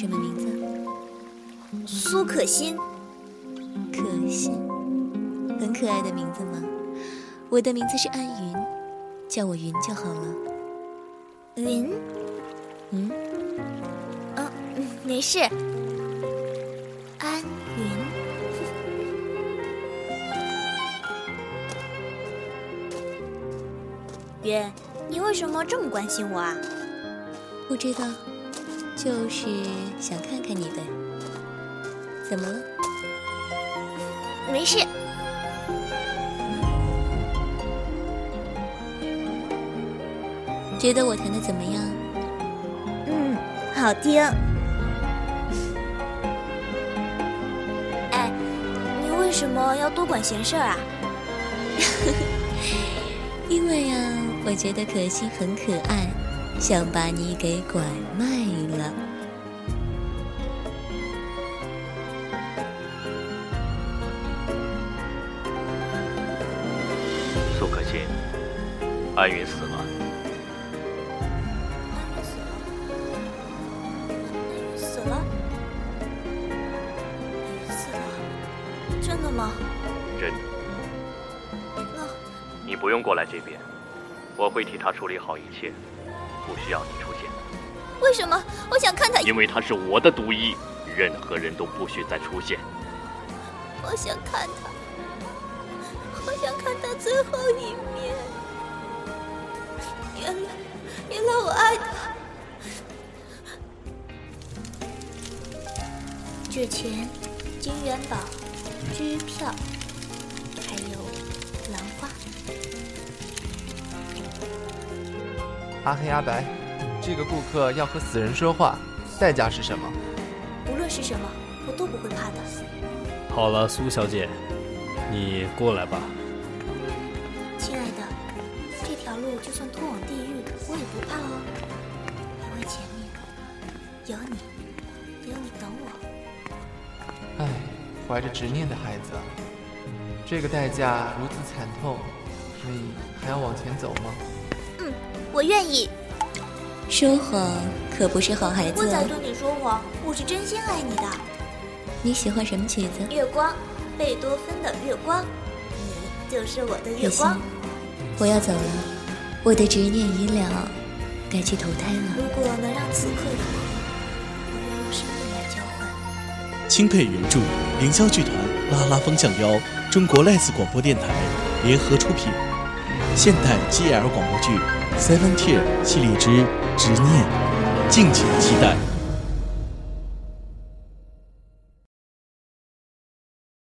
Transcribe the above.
什么名字？苏可欣。可欣，很可爱的名字吗？我的名字是安云，叫我云就好了。云？嗯？啊，没事。安云。云，你为什么这么关心我啊？不知道，就是想看看你呗。怎么了？没事。觉得我弹的怎么样？嗯，好听。哎，你为什么要多管闲事啊？因为呀，我觉得可心很可爱，想把你给拐卖了。苏可欣，安云死了。死了？死了？真的吗？真的。你不用过来这边，我会替他处理好一切，不需要你出现。为什么？我想看他。因为他是我的独一，任何人都不许再出现。我想看他，我想看他最后一面。原来，原来我爱他。纸钱、金元宝、支票，阿黑阿白，这个顾客要和死人说话，代价是什么？无论是什么，我都不会怕的。好了，苏小姐，你过来吧。亲爱的，这条路就算通往地狱，我也不怕哦，因为前面有你，有你等我。唉，怀着执念的孩子，这个代价如此惨痛，你还要往前走吗？嗯，我愿意。说谎可不是好孩子哦。我在对你说谎，我是真心爱你的。你喜欢什么曲子？月光，贝多芬的《月光》，你就是我的月光。我要走了，我的执念已了，该去投胎了。如果能让此刻的我，我愿用生命来交换。钦佩原著，凌霄剧团、拉拉风向标、中国 Live 广播电台联合出品，现代 GL 广播剧《Seven Tear》系列之《执念》，敬请期待。